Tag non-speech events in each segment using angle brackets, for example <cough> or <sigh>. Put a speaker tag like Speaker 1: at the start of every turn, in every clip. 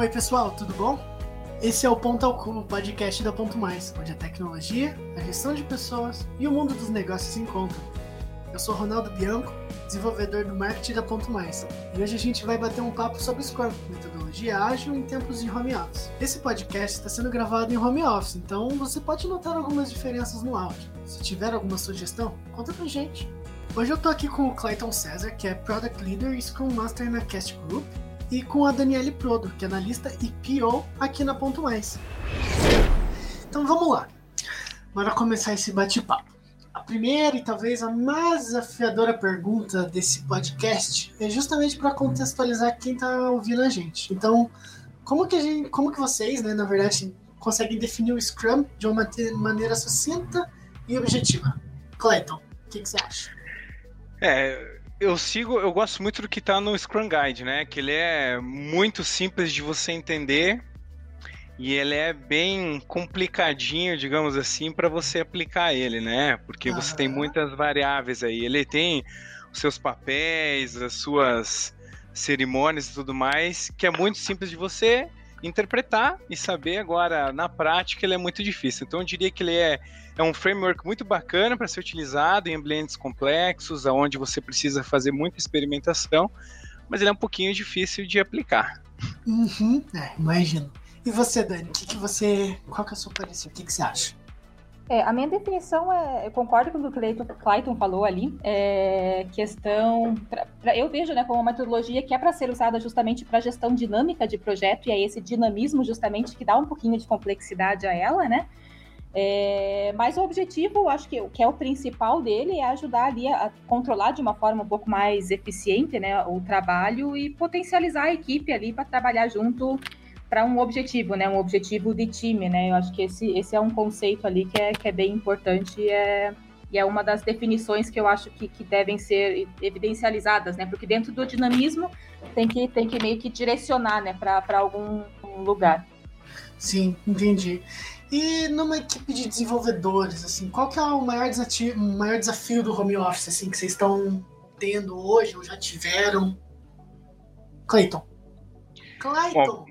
Speaker 1: Oi, pessoal, tudo bom? Esse é o Ponto ao Cubo, podcast da Ponto Mais, onde a tecnologia, a gestão de pessoas e o mundo dos negócios se encontram. Eu sou Ronaldo Bianco, desenvolvedor do marketing da Ponto Mais, e hoje a gente vai bater um papo sobre Scrum, metodologia ágil em tempos de home office. Esse podcast está sendo gravado em home office, então você pode notar algumas diferenças no áudio. Se tiver alguma sugestão, conta pra gente. Hoje eu tô aqui com o Clayton César, que é Product Leader e Scrum Master na Cast Group, e com a Daniele Prodo, que é analista e PO aqui na Ponto Mais. Então vamos lá. Bora começar esse bate-papo. A primeira e talvez a mais desafiadora pergunta desse podcast é justamente para contextualizar quem está ouvindo a gente. Então, como que, gente, como que vocês, né, na verdade, conseguem definir o Scrum de uma maneira sucinta e objetiva? Clayton, o que, que você acha?
Speaker 2: É, eu sigo, eu gosto muito do que está no Scrum Guide, né? Que ele é muito simples de você entender e ele é bem complicadinho, digamos assim, para você aplicar ele, né? Porque você tem muitas variáveis aí. Ele tem os seus papéis, as suas cerimônias e tudo mais, que é muito simples de você interpretar e saber agora na prática ele é muito difícil. Então eu diria que ele é, é um framework muito bacana para ser utilizado em ambientes complexos, onde você precisa fazer muita experimentação, mas ele é um pouquinho difícil de aplicar.
Speaker 1: Uhum, é, imagino. E você, Dani, o que, que você. Qual que é o seu parecer? O que, que você acha?
Speaker 3: É, a minha definição é, eu concordo com o que o Clayton, Clayton falou ali, é questão, pra, pra, eu vejo né, como uma metodologia que é para ser usada justamente para gestão dinâmica de projeto, e é esse dinamismo justamente que dá um pouquinho de complexidade a ela, né? É, mas o objetivo, acho que, que é o principal dele, é ajudar ali a, a controlar de uma forma um pouco mais eficiente né, o trabalho e potencializar a equipe ali para trabalhar junto para um objetivo, né? Um objetivo de time, né? Eu acho que esse, esse é um conceito ali que é, que é bem importante e é, e é uma das definições que eu acho que, que devem ser evidencializadas, né? Porque dentro do dinamismo tem que, tem que meio que direcionar, né? Para algum lugar.
Speaker 1: Sim, entendi. E numa equipe de desenvolvedores, assim, qual que é o maior desafio, maior desafio do home office, assim, que vocês estão tendo hoje ou já tiveram? Clayton. Clayton!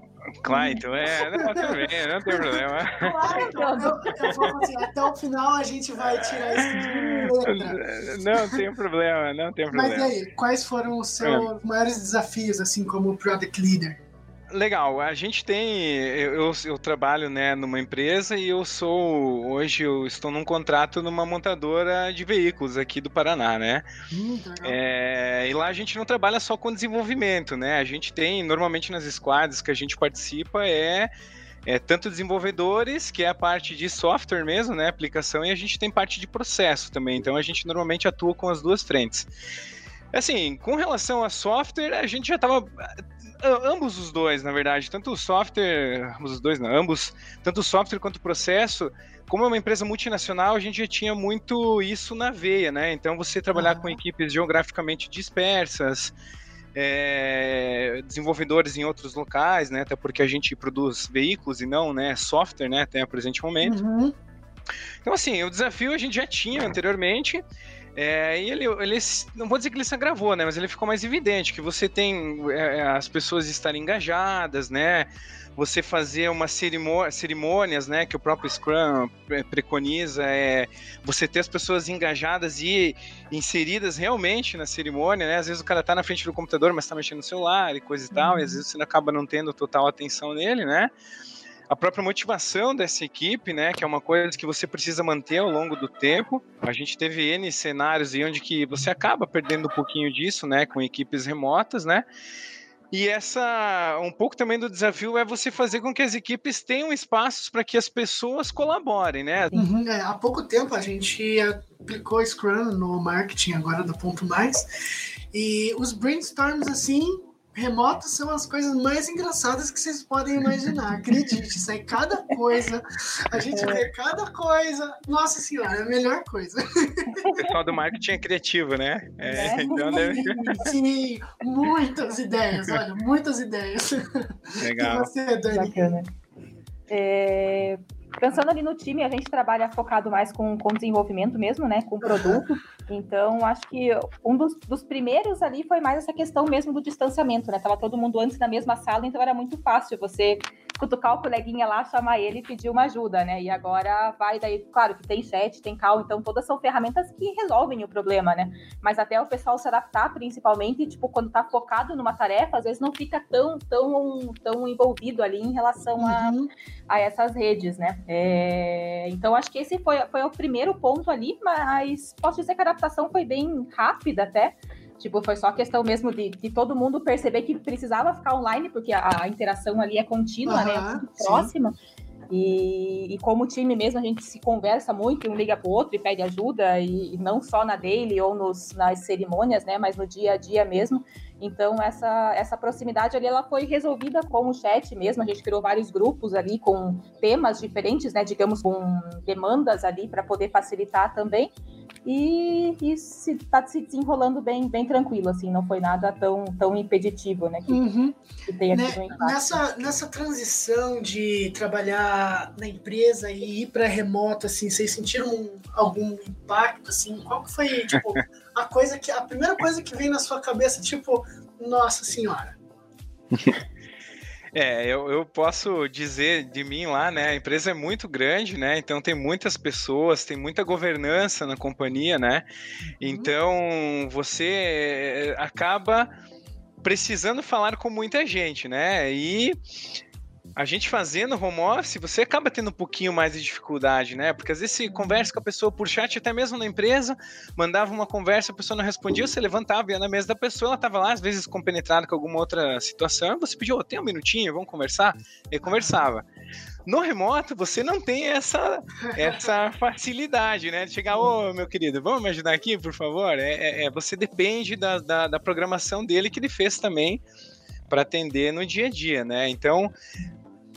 Speaker 2: Clayton, é, não, tudo bem, não tem problema.
Speaker 1: Clayton, eu vou assim, até o final a gente vai tirar isso de letra.
Speaker 2: Não tem problema, não tem problema.
Speaker 1: Mas e aí, quais foram os seus é. maiores desafios, assim, como Product Leader?
Speaker 2: Legal, a gente tem, eu, eu, trabalho né, numa empresa e eu sou, hoje eu estou num contrato numa montadora de veículos aqui do Paraná, né? Hum, é, e lá a gente não trabalha só com desenvolvimento, né? A gente tem, normalmente nas squads que a gente participa, é, é tanto desenvolvedores, que é a parte de software mesmo, né? Aplicação, e a gente tem parte de processo também, então a gente normalmente atua com as duas frentes. Assim, com relação a software, a gente já estava ambos os dois, na verdade, tanto o software, ambos os dois, não, ambos, tanto o software quanto o processo, como é uma empresa multinacional, a gente já tinha muito isso na veia, né? Então você trabalhar com equipes geograficamente dispersas, é, desenvolvedores em outros locais, né? Até porque a gente produz veículos e não, né, software, né, até o presente momento. Uhum. Então assim, o desafio a gente já tinha anteriormente. É, e ele, ele, não vou dizer que ele se agravou, né? Mas ele ficou mais evidente que você tem é, é as pessoas estarem engajadas, né? Você fazer uma cerimônia, cerimônias, né? Que o próprio Scrum preconiza, é você ter as pessoas engajadas e inseridas realmente na cerimônia, né? Às vezes o cara tá na frente do computador, mas tá mexendo no celular e coisa e tal, uhum. e às vezes você acaba não tendo total atenção nele, né? A própria motivação dessa equipe, né, que é uma coisa que você precisa manter ao longo do tempo. A gente teve N cenários e onde que você acaba perdendo um pouquinho disso, né, com equipes remotas, né? E essa, um pouco também do desafio é você fazer com que as equipes tenham espaços para que as pessoas colaborem, né?
Speaker 1: Uhum, é, há pouco tempo a gente aplicou Scrum no marketing agora do Ponto Mais e os brainstorms assim remotos são as coisas mais engraçadas que vocês podem imaginar. Acredite, sai cada coisa. A gente vê cada coisa. Nossa senhora, é a melhor coisa.
Speaker 2: O pessoal do marketing é criativo, né?
Speaker 1: É, é. Então deve... Sim, muitas ideias, olha, muitas ideias.
Speaker 2: Legal.
Speaker 1: E você, Dani?
Speaker 3: Bacana. É, Pensando ali no time, a gente trabalha focado mais com, com desenvolvimento mesmo, né? Com produto. Então, acho que um dos, dos primeiros ali foi mais essa questão mesmo do distanciamento, né? Tava todo mundo antes na mesma sala, então era muito fácil você cutucar o coleguinha lá, chamar ele e pedir uma ajuda, né? E agora vai daí, claro que tem chat, tem call, então todas são ferramentas que resolvem o problema, né? Mas até o pessoal se adaptar, principalmente, tipo, quando tá focado numa tarefa, às vezes não fica tão, tão, tão envolvido ali em relação uhum. a, a essas redes, né? É, então, acho que esse foi, foi o primeiro ponto ali, mas posso dizer que a adaptação foi bem rápida até, Tipo, foi só questão mesmo de, de todo mundo perceber que precisava ficar online, porque a, a interação ali é contínua, uhum, né? É muito próxima. E, e, como time mesmo, a gente se conversa muito, um liga pro outro e pede ajuda, e, e não só na daily ou nos, nas cerimônias, né? Mas no dia a dia mesmo. Então, essa, essa proximidade ali, ela foi resolvida com o chat mesmo. A gente criou vários grupos ali com temas diferentes, né? Digamos, com demandas ali para poder facilitar também. E, e se, tá se desenrolando bem, bem tranquilo, assim. Não foi nada tão, tão impeditivo, né? Que,
Speaker 1: uhum. que tenha né, nessa, nessa transição de trabalhar na empresa e ir para remoto, assim, vocês sentiram algum impacto, assim? Qual que foi, tipo <laughs> a coisa que a primeira coisa que vem na sua cabeça, tipo, nossa senhora. <laughs>
Speaker 2: É, eu, eu posso dizer de mim lá, né? A empresa é muito grande, né? Então tem muitas pessoas, tem muita governança na companhia, né? Uhum. Então você acaba precisando falar com muita gente, né? E a gente fazendo home office, você acaba tendo um pouquinho mais de dificuldade, né? Porque às vezes você conversa com a pessoa por chat, até mesmo na empresa, mandava uma conversa, a pessoa não respondia, você levantava, ia na mesa da pessoa, ela estava lá, às vezes compenetrada com alguma outra situação, você pediu, oh, tem um minutinho, vamos conversar? E conversava. No remoto, você não tem essa, essa facilidade, né? De chegar, ô oh, meu querido, vamos me ajudar aqui, por favor? É, é, é você depende da, da, da programação dele que ele fez também para atender no dia a dia, né? Então,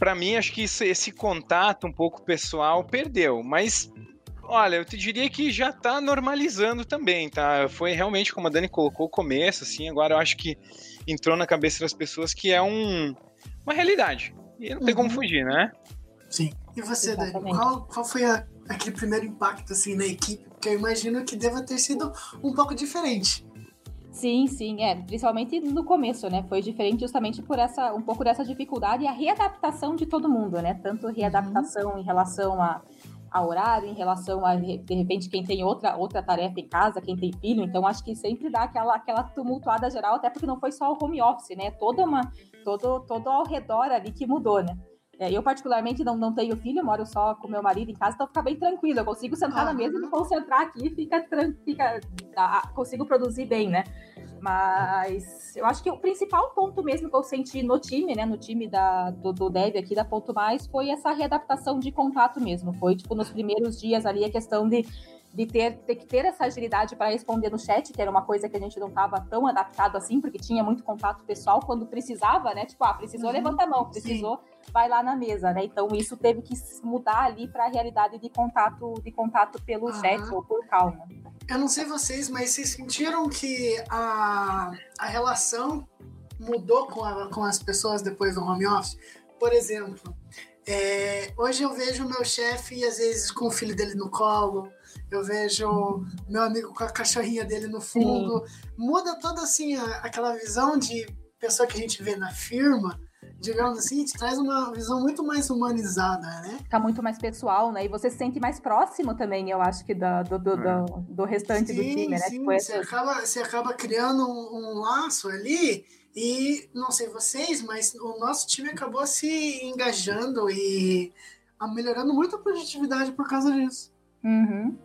Speaker 2: para mim, acho que isso, esse contato um pouco pessoal perdeu, mas olha, eu te diria que já está normalizando também, tá? Foi realmente, como a Dani colocou, o começo, assim, agora eu acho que entrou na cabeça das pessoas que é um, uma realidade. E não tem uhum. como fugir, né?
Speaker 1: Sim. E você, Dani, qual, qual foi a, aquele primeiro impacto, assim, na equipe? Porque eu imagino que deva ter sido um pouco diferente.
Speaker 3: Sim, sim, é, principalmente no começo, né? Foi diferente justamente por essa um pouco dessa dificuldade e a readaptação de todo mundo, né? Tanto readaptação uhum. em relação a, a horário, em relação a de repente quem tem outra outra tarefa em casa, quem tem filho, então acho que sempre dá aquela aquela tumultuada geral, até porque não foi só o home office, né? Toda uma todo todo ao redor ali que mudou, né? É, eu, particularmente, não, não tenho filho, moro só com meu marido em casa, então fica bem tranquilo. Eu consigo sentar ah, na mesa e me concentrar aqui, fica, fica, consigo produzir bem, né? Mas eu acho que o principal ponto mesmo que eu senti no time, né, no time da, do, do Dev aqui da Ponto Mais, foi essa readaptação de contato mesmo. Foi, tipo, nos primeiros dias ali a questão de de ter, ter que ter essa agilidade para responder no chat, que era uma coisa que a gente não estava tão adaptado assim, porque tinha muito contato pessoal quando precisava, né? Tipo, ah, precisou, uhum, levanta a mão, precisou, sim. vai lá na mesa, né? Então isso teve que mudar ali para a realidade de contato, de contato pelo uhum. chat ou por calma.
Speaker 1: Eu não sei vocês, mas vocês sentiram que a, a relação mudou com, a, com as pessoas depois do home office? Por exemplo, é, hoje eu vejo o meu chefe, às vezes, com o filho dele no colo, eu vejo meu amigo com a cachorrinha dele no fundo. Sim. Muda toda assim a, aquela visão de pessoa que a gente vê na firma, digamos assim, te traz uma visão muito mais humanizada, né?
Speaker 3: Tá muito mais pessoal, né? E você se sente mais próximo também, eu acho que do, do, do, do, do restante sim, do time, né?
Speaker 1: Sim, tipo, você, acaba, você acaba criando um, um laço ali e não sei vocês, mas o nosso time acabou se engajando e melhorando muito a produtividade por causa disso.
Speaker 3: Uhum.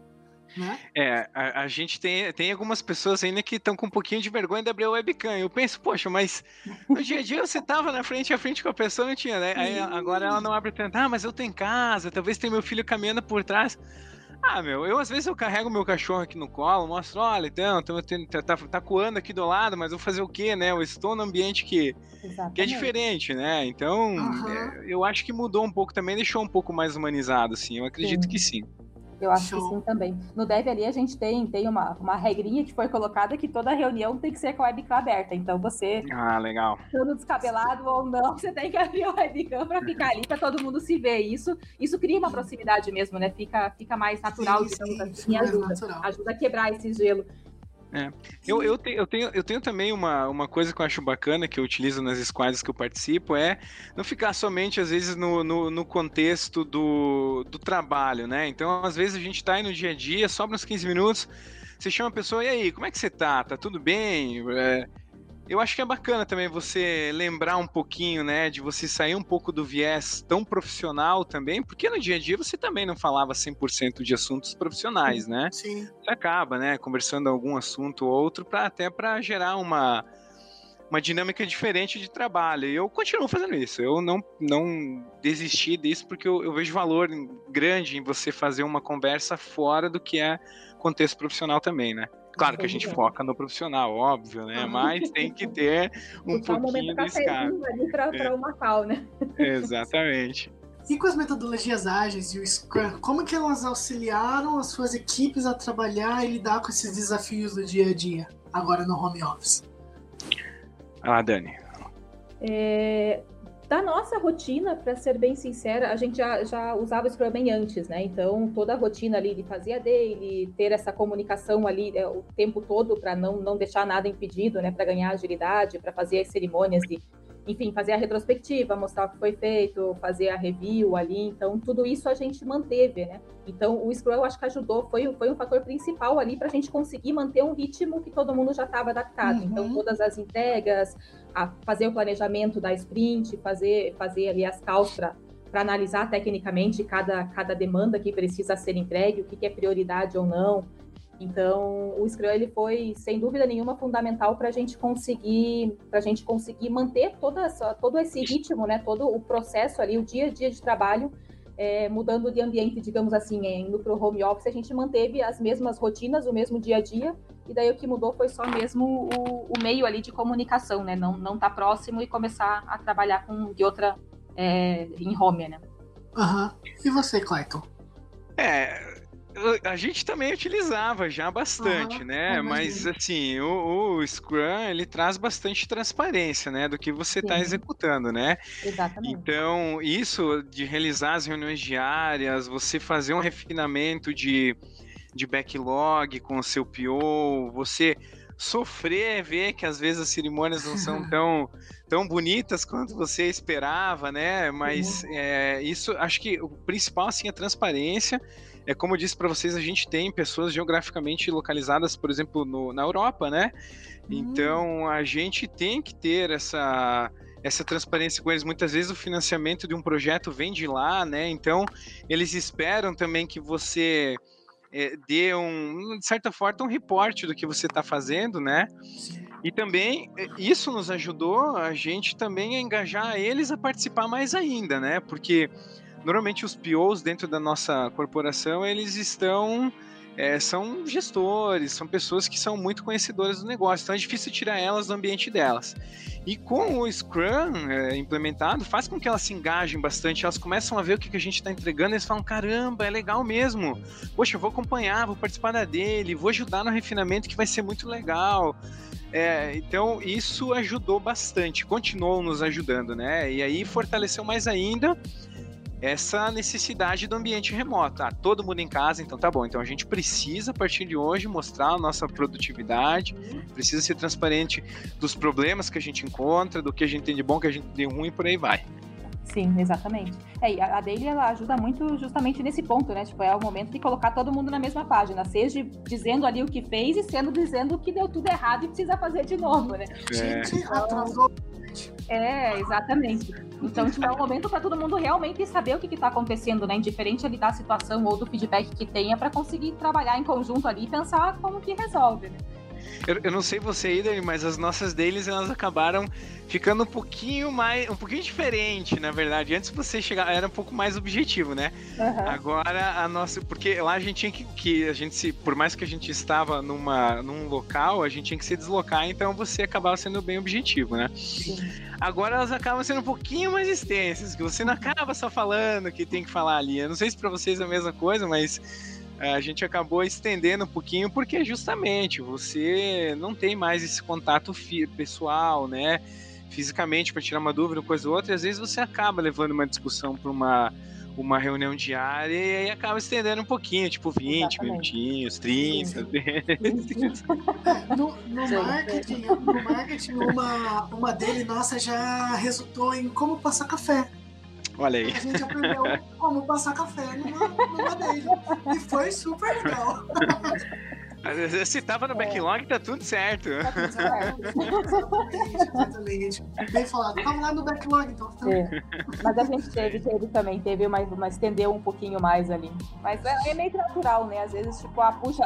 Speaker 2: Né? É, a, a, gente tem, tem algumas pessoas ainda que estão com um pouquinho de vergonha de abrir o webcam. Eu penso, poxa, mas no dia a dia você tava na frente a frente com a pessoa, não tinha, né? Aí agora ela não abre tanto, ah, mas eu tenho em casa, talvez tenha meu filho caminhando por trás. Ah, meu, eu às vezes eu carrego meu cachorro aqui no colo, mostro, olha, então, tô, tá, tá, tá coando aqui do lado, mas vou fazer o quê, né? Eu estou num ambiente que, que é diferente, né? Então, uhum. é, eu acho que mudou um pouco também, deixou um pouco mais humanizado, assim, eu acredito sim. que sim.
Speaker 3: Eu acho Show. que sim também. No Dev ali a gente tem, tem uma, uma regrinha que foi colocada que toda reunião tem que ser com a webcam aberta. Então você.
Speaker 2: Ah, legal.
Speaker 3: Todo descabelado ou não, <laughs> você tem que abrir a webcam para ficar ali, para todo mundo se ver. Isso, isso cria uma proximidade mesmo, né? Fica, fica mais natural, sim, digamos sim, assim, e ajuda. Ajuda a quebrar esse gelo.
Speaker 2: É. Eu, eu, te, eu, tenho, eu tenho também uma, uma coisa que eu acho bacana, que eu utilizo nas squads que eu participo, é não ficar somente, às vezes, no, no, no contexto do, do trabalho, né? Então, às vezes, a gente tá aí no dia a dia, sobra uns 15 minutos, você chama a pessoa, e aí, como é que você tá? Tá tudo bem? É, eu acho que é bacana também você lembrar um pouquinho, né, de você sair um pouco do viés tão profissional também, porque no dia a dia você também não falava 100% de assuntos profissionais, né?
Speaker 1: Sim.
Speaker 2: Você acaba, né, conversando algum assunto ou outro para até para gerar uma uma dinâmica diferente de trabalho. E eu continuo fazendo isso. Eu não, não desisti disso porque eu, eu vejo valor grande em você fazer uma conversa fora do que é contexto profissional também, né? Claro que a gente foca no profissional, óbvio, né? Mas tem que ter um pouquinho um de escape.
Speaker 3: para é. uma cal, né?
Speaker 2: Exatamente.
Speaker 1: E com as metodologias ágeis e o Scrum, como que elas auxiliaram as suas equipes a trabalhar e lidar com esses desafios do dia a dia, agora no home office?
Speaker 2: Ah, Dani.
Speaker 3: É, da nossa rotina, para ser bem sincera, a gente já, já usava o Scrum bem antes, né? Então, toda a rotina ali de fazer a daily, ter essa comunicação ali é, o tempo todo para não, não deixar nada impedido, né? Para ganhar agilidade, para fazer as cerimônias de enfim, fazer a retrospectiva, mostrar o que foi feito, fazer a review ali. Então, tudo isso a gente manteve, né? Então, o Scrum eu acho que ajudou, foi, foi um fator principal ali para a gente conseguir manter um ritmo que todo mundo já estava adaptado. Então, uhum. Então, todas as entregas, a fazer o planejamento da sprint, fazer, fazer ali as calls para analisar tecnicamente cada, cada demanda que precisa ser entregue, o que, que é prioridade ou não. Então, o Scrum ele foi, sem dúvida nenhuma, fundamental para a gente conseguir, para a gente conseguir manter toda essa, todo esse ritmo, né, todo o processo ali, o dia a dia de trabalho, é, mudando de ambiente, digamos assim, é, indo para o home office, a gente manteve as mesmas rotinas, o mesmo dia a dia, e daí o que mudou foi só mesmo o, o meio ali de comunicação, né, não não tá próximo e começar a trabalhar com de outra é, em home, né.
Speaker 1: Aham. Uhum. E você, Clayton?
Speaker 2: É, a gente também utilizava já bastante, uhum, né? Mas assim, o, o, Scrum ele traz bastante transparência, né, do que você está executando, né?
Speaker 3: Exatamente.
Speaker 2: Então isso de realizar as reuniões diárias, você fazer um refinamento de, de backlog com o seu PO, você sofrer ver que às vezes as cerimônias não são <laughs> tão, tão bonitas quanto você esperava, né? Mas uhum. é, isso acho que o principal assim é a transparência é como eu disse para vocês, a gente tem pessoas geograficamente localizadas, por exemplo, no, na Europa, né? Hum. Então a gente tem que ter essa essa transparência com eles. Muitas vezes o financiamento de um projeto vem de lá, né? Então eles esperam também que você é, dê um, de certa forma, um reporte do que você está fazendo, né? E também é, isso nos ajudou a gente também a engajar eles a participar mais ainda, né? Porque normalmente os POs dentro da nossa corporação, eles estão é, são gestores, são pessoas que são muito conhecedoras do negócio, então é difícil tirar elas do ambiente delas. E com o Scrum é, implementado, faz com que elas se engajem bastante, elas começam a ver o que, a gente está entregando, e eles falam: caramba, é legal mesmo. Poxa, eu vou acompanhar, vou participar da dele, vou ajudar no refinamento que vai ser muito legal. É, então isso ajudou bastante, continuou nos ajudando, né? E aí fortaleceu mais ainda essa necessidade do ambiente remoto. Ah, todo mundo em casa, então tá bom. Então a gente precisa, a partir de hoje, mostrar a nossa produtividade, precisa ser transparente dos problemas que a gente encontra, do que a gente tem de bom, que a gente tem de ruim, e por aí vai.
Speaker 3: Sim, exatamente. É, a Daily ela ajuda muito justamente nesse ponto, né? Tipo, é o momento de colocar todo mundo na mesma página, seja dizendo ali o que fez e sendo dizendo que deu tudo errado e precisa fazer de novo, né?
Speaker 1: É. Gente, atrasou.
Speaker 3: É, exatamente. Então, tipo, é um momento para todo mundo realmente saber o que está acontecendo, né? Indiferente ali da situação ou do feedback que tenha, para conseguir trabalhar em conjunto ali e pensar como que resolve, né?
Speaker 2: Eu, eu não sei você aí, Dani, mas as nossas deles elas acabaram ficando um pouquinho mais. um pouquinho diferente, na verdade. Antes você chegar, era um pouco mais objetivo, né? Uhum. Agora a nossa. Porque lá a gente tinha que, que. A gente se. Por mais que a gente estava numa, num local, a gente tinha que se deslocar, então você acabava sendo bem objetivo, né? Sim. Agora elas acabam sendo um pouquinho mais extensas, que você não acaba só falando que tem que falar ali. Eu não sei se para vocês é a mesma coisa, mas a gente acabou estendendo um pouquinho, porque justamente você não tem mais esse contato pessoal, né? Fisicamente, para tirar uma dúvida, uma coisa ou outra, e às vezes você acaba levando uma discussão para uma uma reunião diária e aí acaba estendendo um pouquinho, tipo 20 Exatamente. minutinhos, 30 vezes.
Speaker 1: no, no marketing, no marketing uma, uma dele, nossa, já resultou em como passar café.
Speaker 2: Olha aí.
Speaker 1: A gente aprendeu como passar café numa, numa dele. E foi super legal. <laughs>
Speaker 2: Se tava no é. backlog, tá tudo certo. Tá tudo certo. <laughs>
Speaker 1: exatamente, Bem falado. Tava lá no backlog, então. Tá é.
Speaker 3: Mas a gente teve, teve também, teve mais, mas estendeu um pouquinho mais ali. Mas é, é meio natural, né? Às vezes, tipo, a puxa.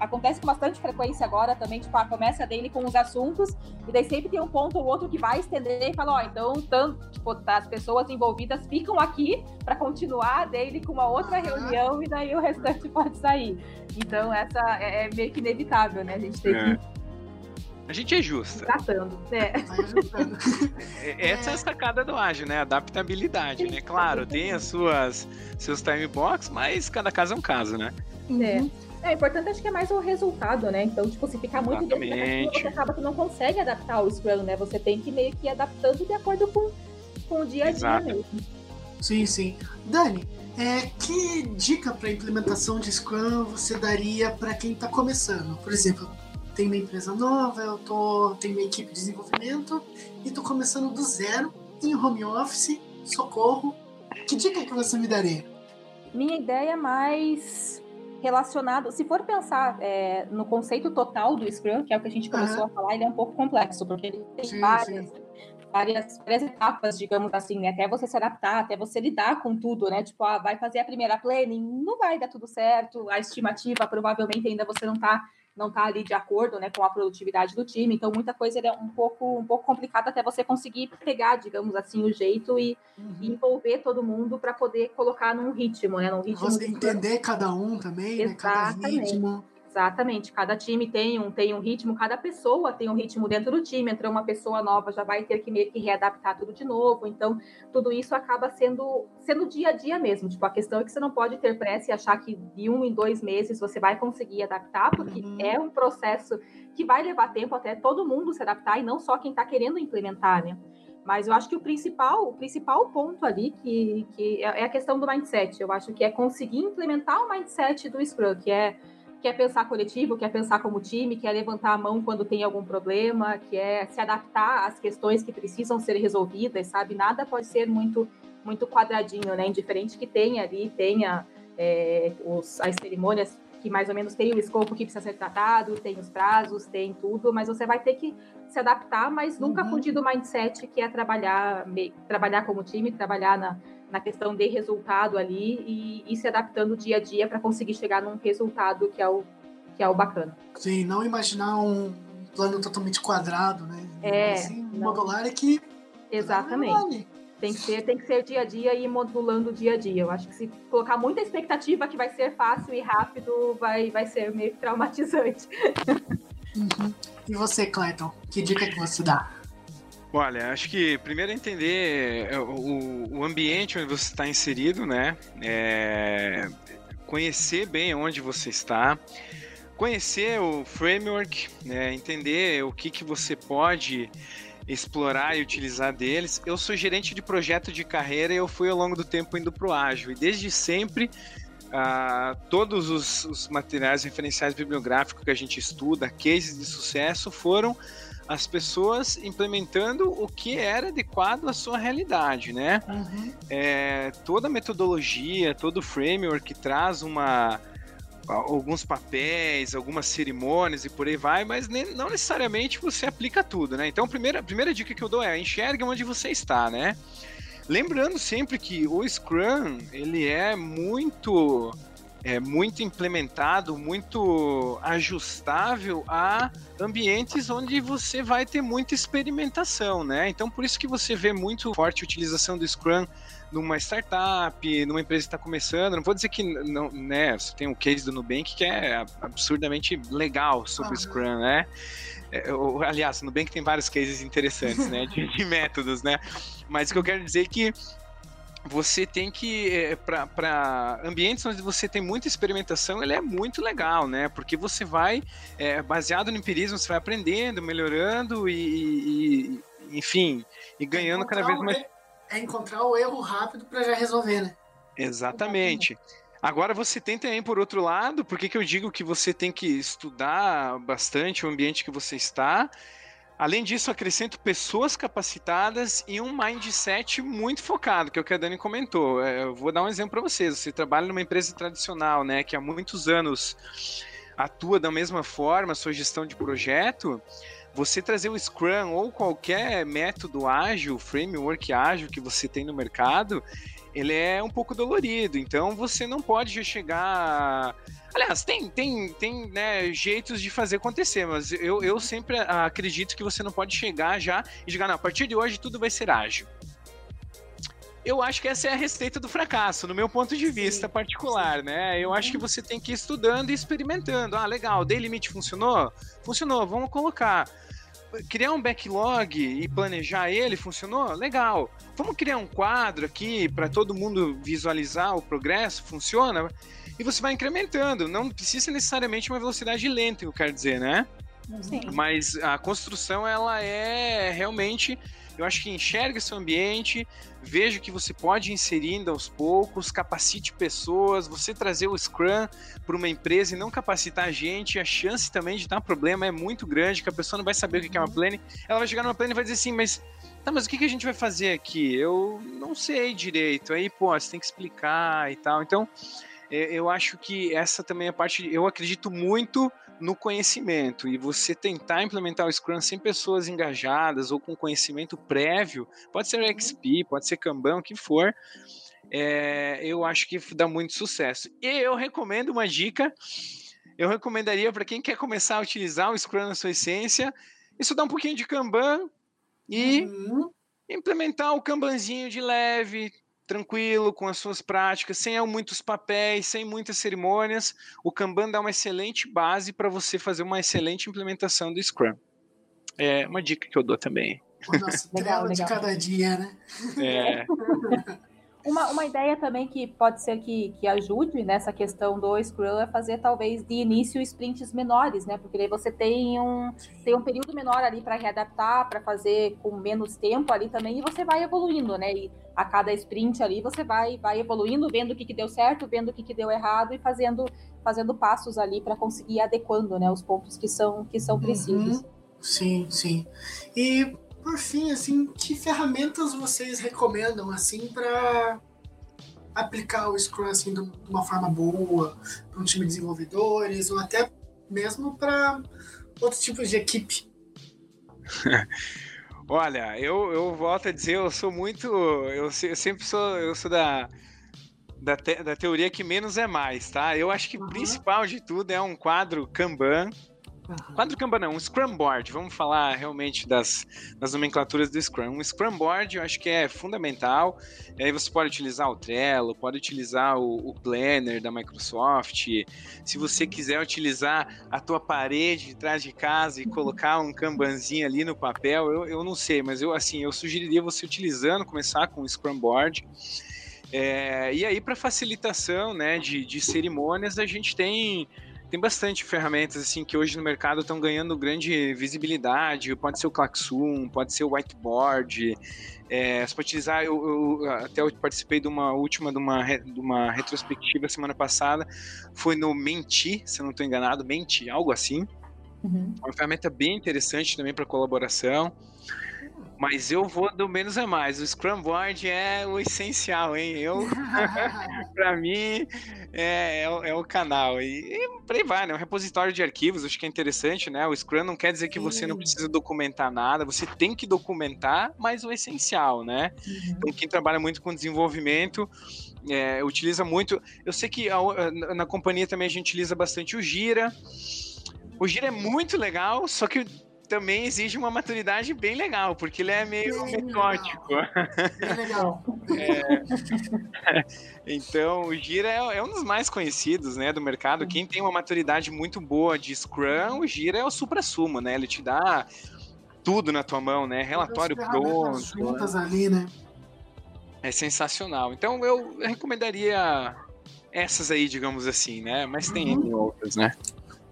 Speaker 3: Acontece com bastante frequência agora também, tipo, a começa dele com os assuntos, e daí sempre tem um ponto ou outro que vai estender e fala, ó, então, tanto, tipo, as pessoas envolvidas ficam aqui para continuar dele com uma outra reunião, e daí o restante <laughs> pode sair. Então, essa é, é meio que inevitável, né? A gente tem é. que.
Speaker 2: A gente é justa.
Speaker 3: Tratando, é. <laughs>
Speaker 2: é. Essa é a sacada do ágil, né? Adaptabilidade, né? Claro, tem as suas seus time box, mas cada caso é um caso, né?
Speaker 3: É. Uhum. É, importante acho que é mais o resultado, né? Então, tipo, se ficar muito dentro da você acaba que não consegue adaptar o Scrum, né? Você tem que meio que ir adaptando de acordo com, com o dia a dia Exato. mesmo.
Speaker 1: Sim, sim. Dani, é, que dica para implementação de Scrum você daria para quem está começando? Por exemplo, tem uma empresa nova, eu tô, tenho uma equipe de desenvolvimento e estou começando do zero em home office, socorro. Que dica que você me daria?
Speaker 3: Minha ideia é mais relacionado, se for pensar é, no conceito total do Scrum, que é o que a gente começou uhum. a falar, ele é um pouco complexo, porque ele tem sim, várias sim várias, várias etapas, digamos assim, né? Até você se adaptar, até você lidar com tudo, né? Tipo, ah, vai fazer a primeira planning, não vai dar tudo certo, a estimativa provavelmente ainda você não está não tá ali de acordo, né, com a produtividade do time. Então, muita coisa é um pouco um pouco complicada até você conseguir pegar, digamos assim, o jeito e, uhum. e envolver todo mundo para poder colocar num ritmo, né, num ritmo.
Speaker 1: Você entender cada um também, Exatamente. né, cada ritmo.
Speaker 3: Exatamente, cada time tem um, tem um ritmo, cada pessoa tem um ritmo dentro do time. Entrou uma pessoa nova, já vai ter que meio que readaptar tudo de novo. Então, tudo isso acaba sendo sendo dia a dia mesmo. Tipo, a questão é que você não pode ter pressa e achar que de um em dois meses você vai conseguir adaptar, porque uhum. é um processo que vai levar tempo até todo mundo se adaptar e não só quem está querendo implementar, né? Mas eu acho que o principal, o principal ponto ali que, que é, é a questão do mindset. Eu acho que é conseguir implementar o mindset do Scrum, que é quer pensar coletivo, quer pensar como time, quer levantar a mão quando tem algum problema, quer se adaptar às questões que precisam ser resolvidas, sabe? Nada pode ser muito muito quadradinho, né? Indiferente que tenha ali, tenha é, os, as cerimônias que mais ou menos tem o escopo que precisa ser tratado, tem os prazos, tem tudo, mas você vai ter que se adaptar, mas nunca uhum. fugir do mindset que é trabalhar, trabalhar como time, trabalhar na, na questão de resultado ali e, e se adaptando dia a dia para conseguir chegar num resultado que é o que é o bacana.
Speaker 1: Sim, não imaginar um plano totalmente quadrado, né?
Speaker 3: É, assim,
Speaker 1: modular é que
Speaker 3: exatamente. Tem que ser, tem que ser dia a dia e modulando dia a dia. Eu acho que se colocar muita expectativa que vai ser fácil e rápido, vai, vai ser meio traumatizante.
Speaker 1: Uhum. E você, Clayton, que dica que você dá?
Speaker 2: Olha, acho que primeiro entender é, o, o ambiente onde você está inserido, né? É, conhecer bem onde você está, conhecer o framework, né? entender o que, que você pode explorar e utilizar deles. Eu sou gerente de projeto de carreira e eu fui ao longo do tempo indo para o ágil. E desde sempre, uh, todos os, os materiais referenciais bibliográficos que a gente estuda, cases de sucesso, foram as pessoas implementando o que era adequado à sua realidade, né? Uhum. É, toda metodologia, todo framework traz uma alguns papéis, algumas cerimônias e por aí vai, mas nem, não necessariamente você aplica tudo, né? Então, a primeira, a primeira dica que eu dou é enxergue onde você está, né? Lembrando sempre que o Scrum, ele é muito é, muito implementado, muito ajustável a ambientes onde você vai ter muita experimentação, né? Então, por isso que você vê muito forte utilização do Scrum numa startup, numa empresa que está começando. Não vou dizer que não, né? Você tem o case do Nubank que é absurdamente legal sobre o Scrum, né? É, aliás, no Nubank tem vários cases interessantes, né? De, de métodos, né? Mas o que eu quero dizer é que você tem que é, para ambientes onde você tem muita experimentação ele é muito legal né? Porque você vai é, baseado no empirismo você vai aprendendo melhorando e, e enfim e ganhando cada vez mais
Speaker 1: é encontrar o erro rápido para já resolver né?
Speaker 2: Exatamente. Agora você tem também, por outro lado, por que eu digo que você tem que estudar bastante o ambiente que você está, Além disso, acrescento pessoas capacitadas e um mindset muito focado, que é o que a Dani comentou. É, eu vou dar um exemplo para vocês. Você trabalha numa empresa tradicional, né, que há muitos anos atua da mesma forma, sua gestão de projeto, você trazer o Scrum ou qualquer método ágil, framework ágil que você tem no mercado, ele é um pouco dolorido. Então você não pode já chegar Aliás, tem, tem, tem né, jeitos de fazer acontecer, mas eu, eu sempre acredito que você não pode chegar já e dizer, não, a partir de hoje tudo vai ser ágil. Eu acho que essa é a receita do fracasso, no meu ponto de vista sim, particular, sim. né? Eu acho que você tem que ir estudando e experimentando. Ah, legal, day limit funcionou? Funcionou, vamos colocar. Criar um backlog e planejar ele funcionou? Legal. Vamos criar um quadro aqui para todo mundo visualizar o progresso? Funciona? e você vai incrementando. Não precisa necessariamente uma velocidade lenta, eu quero dizer, né? Sim. Mas a construção, ela é realmente. Eu acho que enxerga seu ambiente, veja que você pode inserindo aos poucos, capacite pessoas, você trazer o Scrum para uma empresa e não capacitar a gente, a chance também de dar um problema é muito grande, que a pessoa não vai saber o que é uma uhum. plane. Ela vai chegar numa plane e vai dizer assim, mas tá, mas o que, a gente vai fazer aqui? Eu não sei direito. Aí, pô, você tem que explicar e tal. Então, é, eu acho que essa também é parte. Eu acredito muito no conhecimento e você tentar implementar o Scrum sem pessoas engajadas ou com conhecimento prévio, pode ser uhum. XP, pode ser Kanban, o que for, é, eu acho que dá muito sucesso. E eu recomendo uma dica, eu recomendaria para quem quer começar a utilizar o Scrum na sua essência, estudar um pouquinho de Kanban e uhum. implementar o Kanbanzinho de leve, tranquilo, com as suas práticas, sem muitos papéis, sem muitas cerimônias. O Kanban dá uma excelente base para você fazer uma excelente implementação do Scrum. É uma dica que eu dou também.
Speaker 1: O nosso legal, legal. de cada dia, né?
Speaker 2: É. <laughs>
Speaker 3: Uma, uma ideia também que pode ser que, que ajude nessa questão do Scrum é fazer talvez de início sprints menores, né? Porque daí você tem um, tem um período menor ali para readaptar, para fazer com menos tempo ali também, e você vai evoluindo, né? E a cada sprint ali você vai, vai evoluindo, vendo o que, que deu certo, vendo o que, que deu errado e fazendo, fazendo passos ali para conseguir adequando né, os pontos que são, que são precisos. Uhum.
Speaker 1: Sim, sim. E por fim, assim, que ferramentas vocês recomendam assim para aplicar o Scrum assim, de uma forma boa para um time de desenvolvedores ou até mesmo para outros tipos de equipe? <laughs>
Speaker 2: Olha, eu, eu volto a dizer, eu sou muito. Eu, eu sempre sou. Eu sou da, da, te, da teoria que menos é mais, tá? Eu acho que o uhum. principal de tudo é um quadro Kanban. Quadro Kanban não, um Scrum Board. Vamos falar realmente das, das nomenclaturas do Scrum. Um Scrum Board eu acho que é fundamental. E aí você pode utilizar o Trello, pode utilizar o, o Planner da Microsoft. Se você quiser utilizar a tua parede de trás de casa e colocar um Kanbanzinho ali no papel, eu, eu não sei, mas eu assim, eu sugeriria você utilizando, começar com o Scrum Board. É, e aí, para facilitação né, de, de cerimônias, a gente tem tem bastante ferramentas assim que hoje no mercado estão ganhando grande visibilidade. Pode ser o Klaxoon, pode ser o Whiteboard. É, você pode utilizar. Eu, eu, até eu participei de uma última, de uma, de uma retrospectiva semana passada. Foi no Menti, se eu não estou enganado, Menti, algo assim. Uhum. Uma ferramenta bem interessante também para colaboração. Mas eu vou do menos a mais. O Scrum Board é o essencial, hein? Eu, <laughs> para mim, é, é, é, o canal. E, e por aí vai, né? O repositório de arquivos, acho que é interessante, né? O Scrum não quer dizer que você não precisa documentar nada, você tem que documentar, mas o essencial, né? Uhum. Então, quem trabalha muito com desenvolvimento. É, utiliza muito. Eu sei que a, na companhia também a gente utiliza bastante o Gira. O Gira é muito legal, só que também exige uma maturidade bem legal, porque ele é meio bem metódico.
Speaker 1: Bem legal. <laughs>
Speaker 2: é. Então, o Gira é, é, um dos mais conhecidos, né, do mercado. Quem tem uma maturidade muito boa de Scrum, o Gira é o supra-sumo, né? Ele te dá tudo na tua mão, né? Relatório pronto.
Speaker 1: Juntas ali, né?
Speaker 2: É sensacional. Então eu recomendaria essas aí, digamos assim, né? Mas tem uhum. outras, né?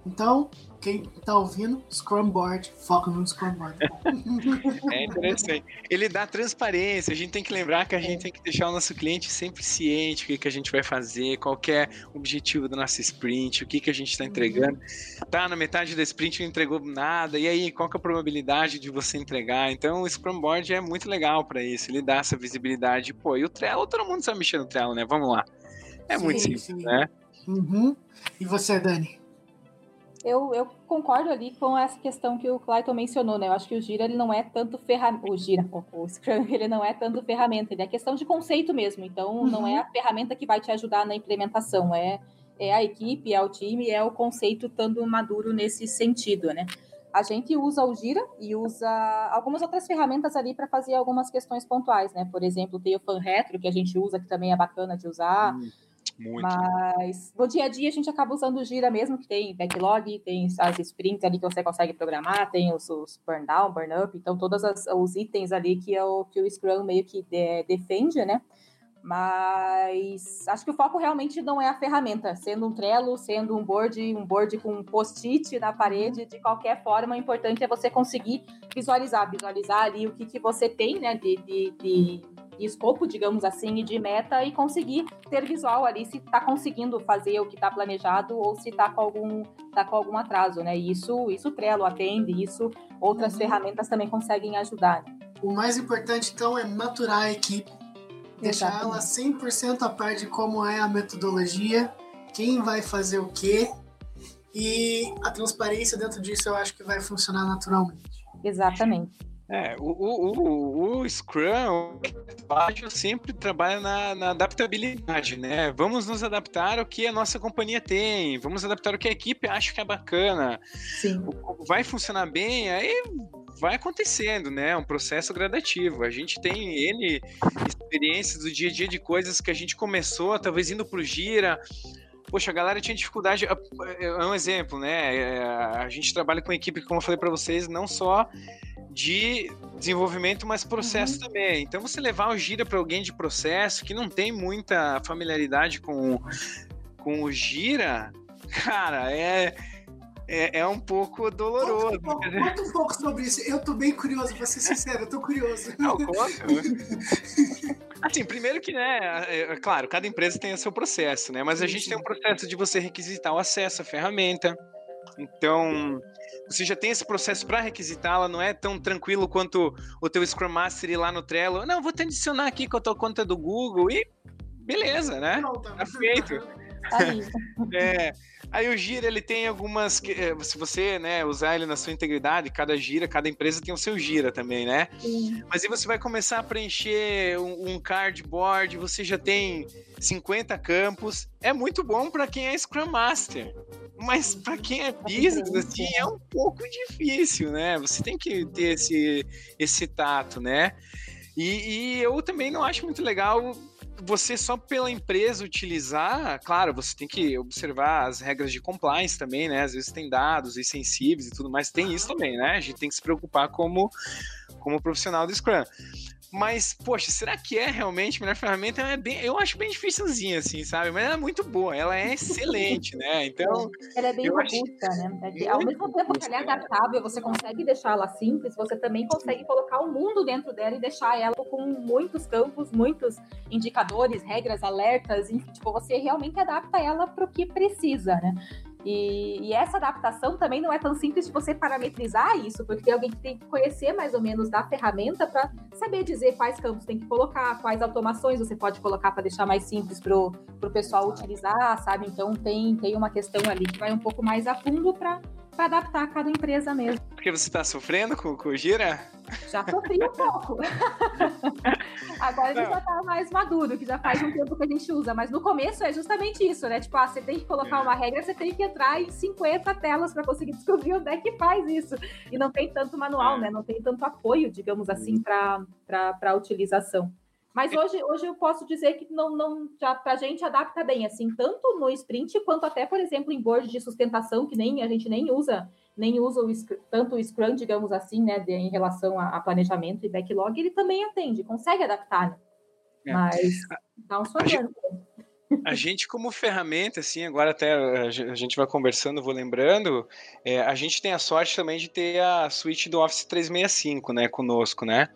Speaker 1: Então, quem tá ouvindo, Scrum Board, foca no Scrum Board.
Speaker 2: é interessante. Ele dá transparência, a gente tem que lembrar que a gente tem que deixar o nosso cliente sempre ciente do que, que a gente vai fazer, qual é o objetivo do nosso sprint, o que, que a gente está entregando. Tá na metade da sprint não entregou nada, e aí, qual que é a probabilidade de você entregar? Então, o Scrum Board é muito legal para isso, ele dá essa visibilidade. Pô, e o Trello, todo mundo sabe mexer no Trello, né? Vamos lá. É sim, muito simples, sim. né?
Speaker 1: Uhum. E você, Dani?
Speaker 3: Eu, eu, concordo ali com essa questão que o Clayton mencionou, né? Eu acho que o Gira ele não é tanto ferramenta. O Gira, o Scrum, ele não é tanto ferramenta, ele é questão de conceito mesmo. Então, uhum. não é a ferramenta que vai te ajudar na implementação, é, é a equipe, é o time, é o conceito estando maduro nesse sentido, né? A gente usa o Gira e usa algumas outras ferramentas ali para fazer algumas questões pontuais, né? Por exemplo, tem o Fan Retro, que a gente usa, que também é bacana de usar. Uhum. Muito. Mas no dia a dia a gente acaba usando o Gira mesmo, que tem backlog, tem as sprints ali que você consegue programar, tem os, os burn down, burn up, então todos as, os itens ali que, é o, que o Scrum meio que de, defende, né? Mas acho que o foco realmente não é a ferramenta, sendo um Trello, sendo um board, um board com um post-it na parede, de qualquer forma, o importante é você conseguir visualizar, visualizar ali o que, que você tem, né, de, de, de escopo, digamos assim, e de meta e conseguir ter visual ali se está conseguindo fazer o que está planejado ou se está com algum tá com algum atraso, né? E isso isso Trello atende, isso outras uhum. ferramentas também conseguem ajudar.
Speaker 1: O mais importante então é maturar a equipe, deixar ela 100% a par de como é a metodologia, quem vai fazer o quê e a transparência dentro disso eu acho que vai funcionar naturalmente.
Speaker 3: Exatamente.
Speaker 2: É, o, o, o, o Scrum, o sempre trabalha na, na, adaptabilidade, né? Vamos nos adaptar ao que a nossa companhia tem, vamos adaptar ao que a equipe acha que é bacana.
Speaker 3: Sim.
Speaker 2: Vai funcionar bem, aí vai acontecendo, né? É um processo gradativo. A gente tem N experiências do dia a dia de coisas que a gente começou, talvez indo pro Gira, poxa, a galera tinha dificuldade. É um exemplo, né? É, a gente trabalha com equipe, como eu falei para vocês, não só de desenvolvimento, mas processo uhum. também. Então, você levar o Gira para alguém de processo que não tem muita familiaridade com, com o Gira, cara, é, é, é um pouco doloroso.
Speaker 1: Conta um, um pouco sobre isso. Eu tô bem curioso, vou ser sincero, eu tô curioso. Não, conta. <laughs>
Speaker 2: Assim, primeiro que, né, é, é, claro, cada empresa tem o seu processo, né? Mas a gente tem um processo de você requisitar o acesso à ferramenta. Então, você já tem esse processo para requisitá-la, não é tão tranquilo quanto o teu Scrum Master ir lá no Trello. Não, vou te adicionar aqui com a tua conta do Google e beleza, né? Tá feito. <laughs> É, aí o Gira, ele tem algumas. É, se você né, usar ele na sua integridade, cada gira, cada empresa tem o seu gira também, né? Sim. Mas aí você vai começar a preencher um, um cardboard, você já tem 50 campos. É muito bom para quem é Scrum Master. Mas para quem é business, assim, é um pouco difícil, né? Você tem que ter esse, esse tato, né? E, e eu também não acho muito legal você só pela empresa utilizar, claro, você tem que observar as regras de compliance também, né? Às vezes tem dados e sensíveis e tudo mais, tem isso também, né? A gente tem que se preocupar como, como profissional do Scrum. Mas, poxa, será que é realmente a melhor ferramenta? É bem, eu acho bem dificilzinha, assim, sabe? Mas ela é muito boa, ela é excelente, né? Então.
Speaker 3: Ela é bem robusta, acho... né? É ao mesmo tempo que ela é adaptável, você consegue deixá-la simples, você também consegue colocar o mundo dentro dela e deixar ela com muitos campos, muitos indicadores, regras, alertas, enfim, tipo, você realmente adapta ela para o que precisa, né? E, e, essa adaptação também não é tão simples de você parametrizar isso, porque tem alguém que tem que conhecer mais ou menos da ferramenta para saber dizer quais campos tem que colocar, quais automações você pode colocar para deixar mais simples para o pessoal utilizar, sabe? Então tem, tem uma questão ali que vai um pouco mais a fundo para para adaptar a cada empresa mesmo.
Speaker 2: Porque você está sofrendo com, com o Gira?
Speaker 3: Já sofri um pouco. <laughs> Agora ele já está mais maduro, que já faz um tempo que a gente usa. Mas no começo é justamente isso, né? Tipo, ah, você tem que colocar uma regra, você tem que entrar em 50 telas para conseguir descobrir onde é que faz isso. E não tem tanto manual, né? Não tem tanto apoio, digamos assim, para a utilização. Mas hoje, hoje eu posso dizer que não, não para a gente adapta bem, assim, tanto no sprint quanto até, por exemplo, em board de sustentação, que nem a gente nem usa, nem usa o, tanto o Scrum, digamos assim, né, de, em relação a, a, planejamento e backlog, ele também atende, consegue adaptar. Né? É. Mas dá um sobrando.
Speaker 2: A gente, como ferramenta, assim, agora até a gente vai conversando, vou lembrando, é, a gente tem a sorte também de ter a suíte do Office 365, né, conosco, né?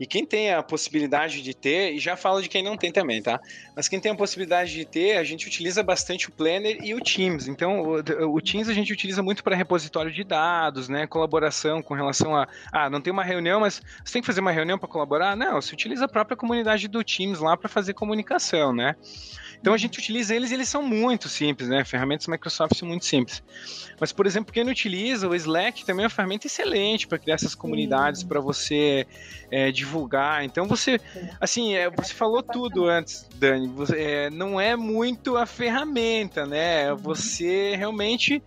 Speaker 2: E quem tem a possibilidade de ter, e já falo de quem não tem também, tá? Mas quem tem a possibilidade de ter, a gente utiliza bastante o Planner e o Teams. Então, o, o Teams a gente utiliza muito para repositório de dados, né? Colaboração com relação a. Ah, não tem uma reunião, mas você tem que fazer uma reunião para colaborar? Não, você utiliza a própria comunidade do Teams lá para fazer comunicação, né? Então a gente utiliza eles e eles são muito simples, né? Ferramentas Microsoft são muito simples. Mas, por exemplo, quem não utiliza, o Slack também é uma ferramenta excelente para criar essas comunidades, para você é, divulgar. Então você, assim, é, você falou tudo antes, Dani. Você, é, não é muito a ferramenta, né? Uhum. Você realmente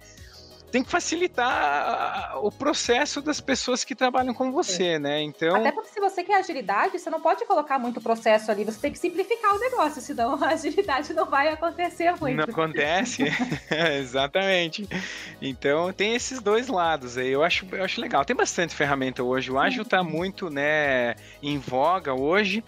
Speaker 2: tem que facilitar o processo das pessoas que trabalham com você, é. né? Então.
Speaker 3: Até porque se você quer agilidade, você não pode colocar muito processo ali, você tem que simplificar o negócio, senão <laughs> a agilidade não vai acontecer muito.
Speaker 2: Não acontece, <laughs> exatamente. Então tem esses dois lados aí. Eu acho, eu acho legal. Tem bastante ferramenta hoje. O ágil está muito, né, em voga hoje.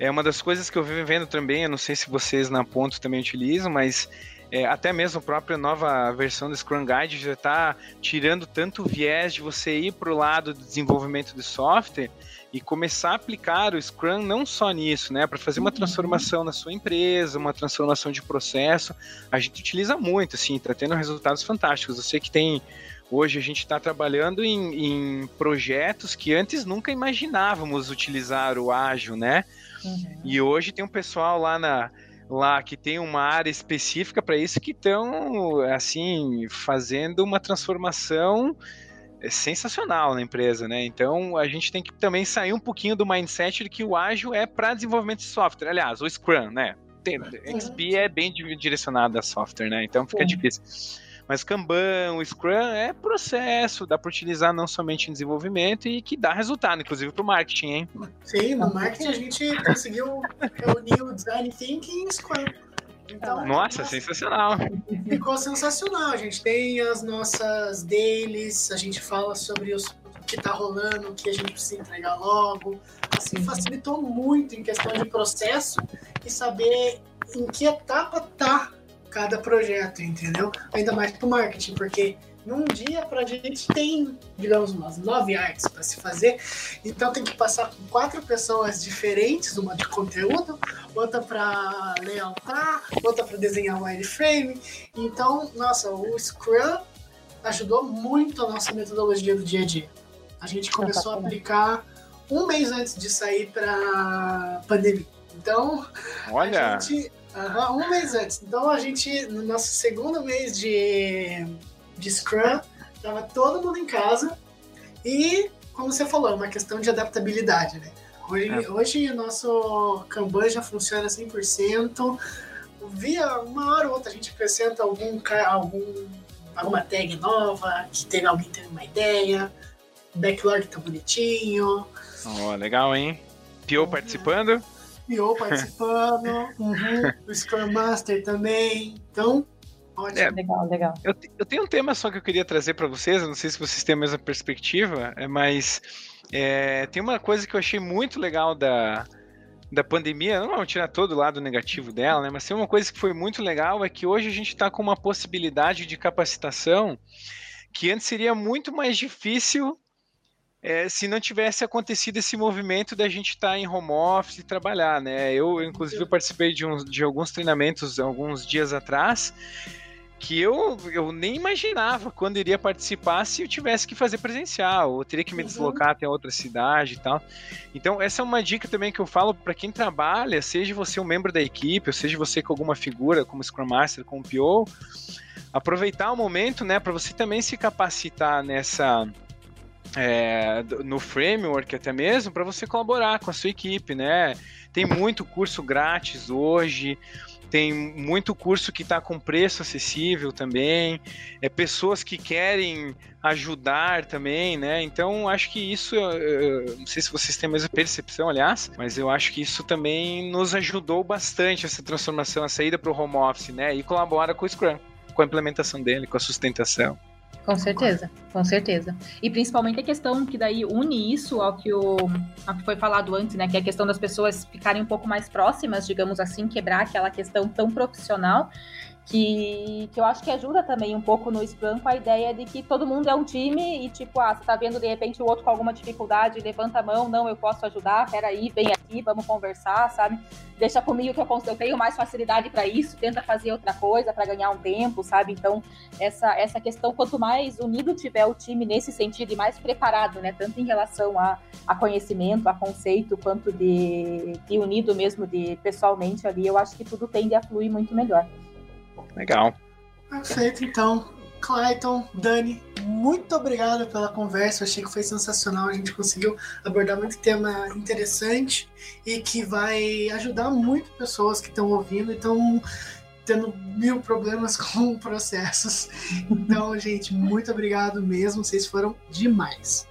Speaker 2: É uma das coisas que eu venho vendo também. Eu não sei se vocês na ponto também utilizam, mas é, até mesmo a própria nova versão do Scrum Guide já está tirando tanto viés de você ir para o lado do desenvolvimento de software e começar a aplicar o Scrum não só nisso, né, para fazer uma uhum. transformação na sua empresa, uma transformação de processo. A gente utiliza muito, assim, está tendo resultados fantásticos. Eu sei que tem Hoje a gente está trabalhando em, em, projetos que antes nunca imaginávamos utilizar o ágil, né? Uhum. E hoje tem um pessoal lá na, lá que tem uma área específica para isso que estão assim fazendo uma transformação é, sensacional na empresa, né? Então a gente tem que também sair um pouquinho do mindset de que o ágil é para desenvolvimento de software. Aliás, o Scrum, né? Tem, XP é bem direcionado a software, né? Então fica Sim. difícil. Mas Kanban, o Scrum é processo, dá para utilizar não somente em desenvolvimento e que dá resultado, inclusive para o marketing, hein?
Speaker 1: Sim, no marketing a gente conseguiu reunir o design thinking e Scrum.
Speaker 2: Então, Nossa, nossa, sensacional.
Speaker 1: Ficou sensacional. A gente tem as nossas dailies, a gente fala sobre os, o que está rolando, o que a gente precisa entregar logo. Assim, facilitou muito em questão de processo e saber em que etapa tá cada projeto, entendeu? Ainda mais para o marketing, porque num dia para a gente tem, digamos, umas nove artes para se fazer, então tem que passar com quatro pessoas diferentes, uma de conteúdo, outra para layoutar, outra para desenhar wireframe. Então, nossa, o Scrum ajudou muito a nossa metodologia do dia a dia. A gente começou a aplicar um mês antes de sair para pandemia. Então,
Speaker 2: Olha.
Speaker 1: a gente Uhum, um mês antes. Então a gente, no nosso segundo mês de, de Scrum, tava todo mundo em casa e, como você falou, é uma questão de adaptabilidade, né? Hoje, é. hoje o nosso Kanban já funciona 100%. Via uma hora ou outra a gente acrescenta algum, algum, alguma tag nova, que teve, alguém teve uma ideia, o backlog tá bonitinho.
Speaker 2: Oh, legal, hein? Pio uhum. participando?
Speaker 1: Pio participando, uhum, o Scrum Master também. Então, ótimo. É,
Speaker 3: legal, legal.
Speaker 2: Eu, eu tenho um tema só que eu queria trazer para vocês, eu não sei se vocês têm a mesma perspectiva, é, mas é, tem uma coisa que eu achei muito legal da, da pandemia, não vamos tirar todo o lado negativo dela, né? Mas tem uma coisa que foi muito legal é que hoje a gente está com uma possibilidade de capacitação que antes seria muito mais difícil é, se não tivesse acontecido esse movimento da gente estar tá em home office e trabalhar, né? Eu, inclusive, participei de, uns, de alguns treinamentos alguns dias atrás que eu, eu nem imaginava quando iria participar se eu tivesse que fazer presencial, ou teria que me uhum. deslocar até outra cidade e tal. Então, essa é uma dica também que eu falo para quem trabalha, seja você um membro da equipe, ou seja você com alguma figura, como Scrum Master, como PO, aproveitar o momento, né, para você também se capacitar nessa é, no framework até mesmo para você colaborar com a sua equipe, né? Tem muito curso grátis hoje, tem muito curso que está com preço acessível também, é pessoas que querem ajudar também, né? Então acho que isso, não sei se vocês têm a mesma percepção, aliás, mas eu acho que isso também nos ajudou bastante essa transformação, a saída para o home office, né? E colabora com o Scrum, com a implementação dele, com a sustentação.
Speaker 3: Com certeza, com certeza. E principalmente a questão que daí une isso ao que, o, ao que foi falado antes, né? Que é a questão das pessoas ficarem um pouco mais próximas, digamos assim, quebrar aquela questão tão profissional que, que eu acho que ajuda também um pouco no Scrum com a ideia de que todo mundo é um time e, tipo, ah, você tá vendo de repente o outro com alguma dificuldade, levanta a mão, não, eu posso ajudar, peraí, vem aqui, vamos conversar, sabe? Deixa comigo que eu, eu tenho mais facilidade para isso, tenta fazer outra coisa para ganhar um tempo, sabe? Então, essa, essa questão, quanto mais unido tiver o time nesse sentido e mais preparado, né, tanto em relação a, a conhecimento, a conceito, quanto de, de unido mesmo de pessoalmente ali, eu acho que tudo tende a fluir muito melhor.
Speaker 2: Legal.
Speaker 1: Perfeito, então. Clayton, Dani, muito obrigado pela conversa. Eu achei que foi sensacional. A gente conseguiu abordar muito tema interessante e que vai ajudar muito pessoas que estão ouvindo e estão tendo mil problemas <laughs> com processos. Então, gente, muito obrigado mesmo. Vocês foram demais.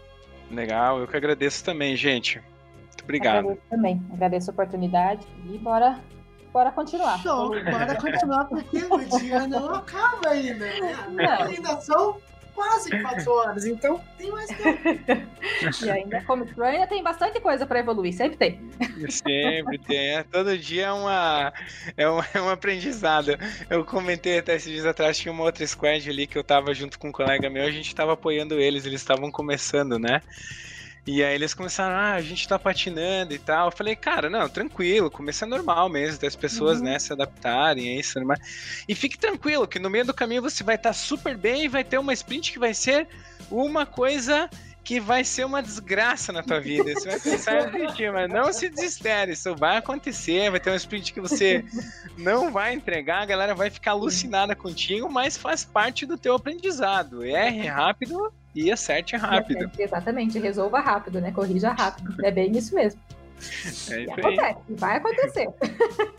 Speaker 2: Legal, eu que agradeço também, gente. Muito obrigado.
Speaker 3: Agradeço também. Agradeço a oportunidade e bora Bora continuar.
Speaker 1: Show, bora continuar porque o dia não acaba ainda. Né? Não. Ainda são quase quatro horas, então tem mais tempo. <laughs>
Speaker 3: e ainda, como ainda tem bastante coisa para evoluir, sempre tem.
Speaker 2: Sempre tem, é, todo dia é uma, é uma, é um aprendizado. Eu comentei até esses dias atrás, tinha uma outra squad ali que eu tava junto com um colega meu, a gente tava apoiando eles, eles estavam começando, né? E aí eles começaram, ah, a gente tá patinando e tal. Eu falei, cara, não, tranquilo, começa normal mesmo, das pessoas, uhum. né, se adaptarem, é isso, normal. E fique tranquilo, que no meio do caminho você vai estar tá super bem e vai ter uma sprint que vai ser uma coisa que vai ser uma desgraça na tua vida. Você vai pensar <laughs> em desistir, mas não se desespere, isso vai acontecer, vai ter um sprint que você não vai entregar, a galera vai ficar alucinada contigo, mas faz parte do teu aprendizado. Erre rápido e acerte rápido.
Speaker 3: Exatamente, resolva rápido, né? Corrija rápido. É bem isso mesmo. É isso acontece, vai acontecer.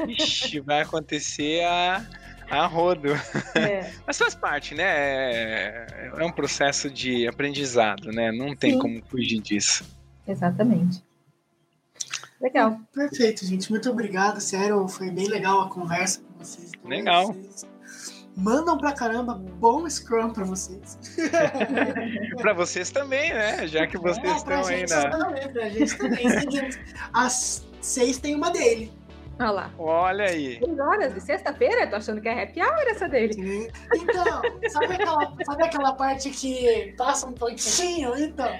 Speaker 2: Ixi, vai acontecer a, a rodo. É. <laughs> Mas faz parte, né? É, é, um processo de aprendizado, né? Não tem Sim. como fugir disso.
Speaker 3: Exatamente. Legal.
Speaker 1: Perfeito, gente. Muito obrigado. Sério, foi bem legal a conversa com vocês.
Speaker 2: Legal. Vocês
Speaker 1: mandam pra caramba. Bom Scrum pra vocês. <laughs>
Speaker 2: pra vocês também, né? Já que vocês é, estão aí na.
Speaker 1: Também, pra gente também. Às seis tem uma dele.
Speaker 3: Olha lá.
Speaker 2: Olha aí.
Speaker 3: 6 horas de sexta-feira? Tô achando que é happy hour essa dele.
Speaker 1: Então, sabe aquela, sabe aquela parte que passa um pouquinho? Então. <laughs>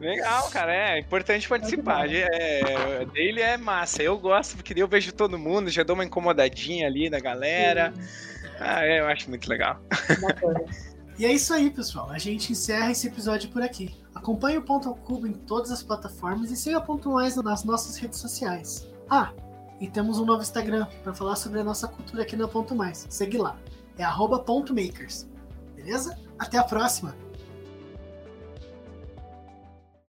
Speaker 2: Legal, cara. É importante participar. É, dele é massa. Eu gosto porque eu vejo todo mundo, já dou uma incomodadinha ali na galera. Ah, é, eu acho muito legal.
Speaker 1: E é isso aí, pessoal. A gente encerra esse episódio por aqui. Acompanhe o Ponto ao Cubo em todas as plataformas e siga Ponto Mais nas nossas redes sociais. Ah, e temos um novo Instagram para falar sobre a nossa cultura aqui no Ponto Mais. Segue lá. É arroba ponto makers. Beleza? Até a próxima!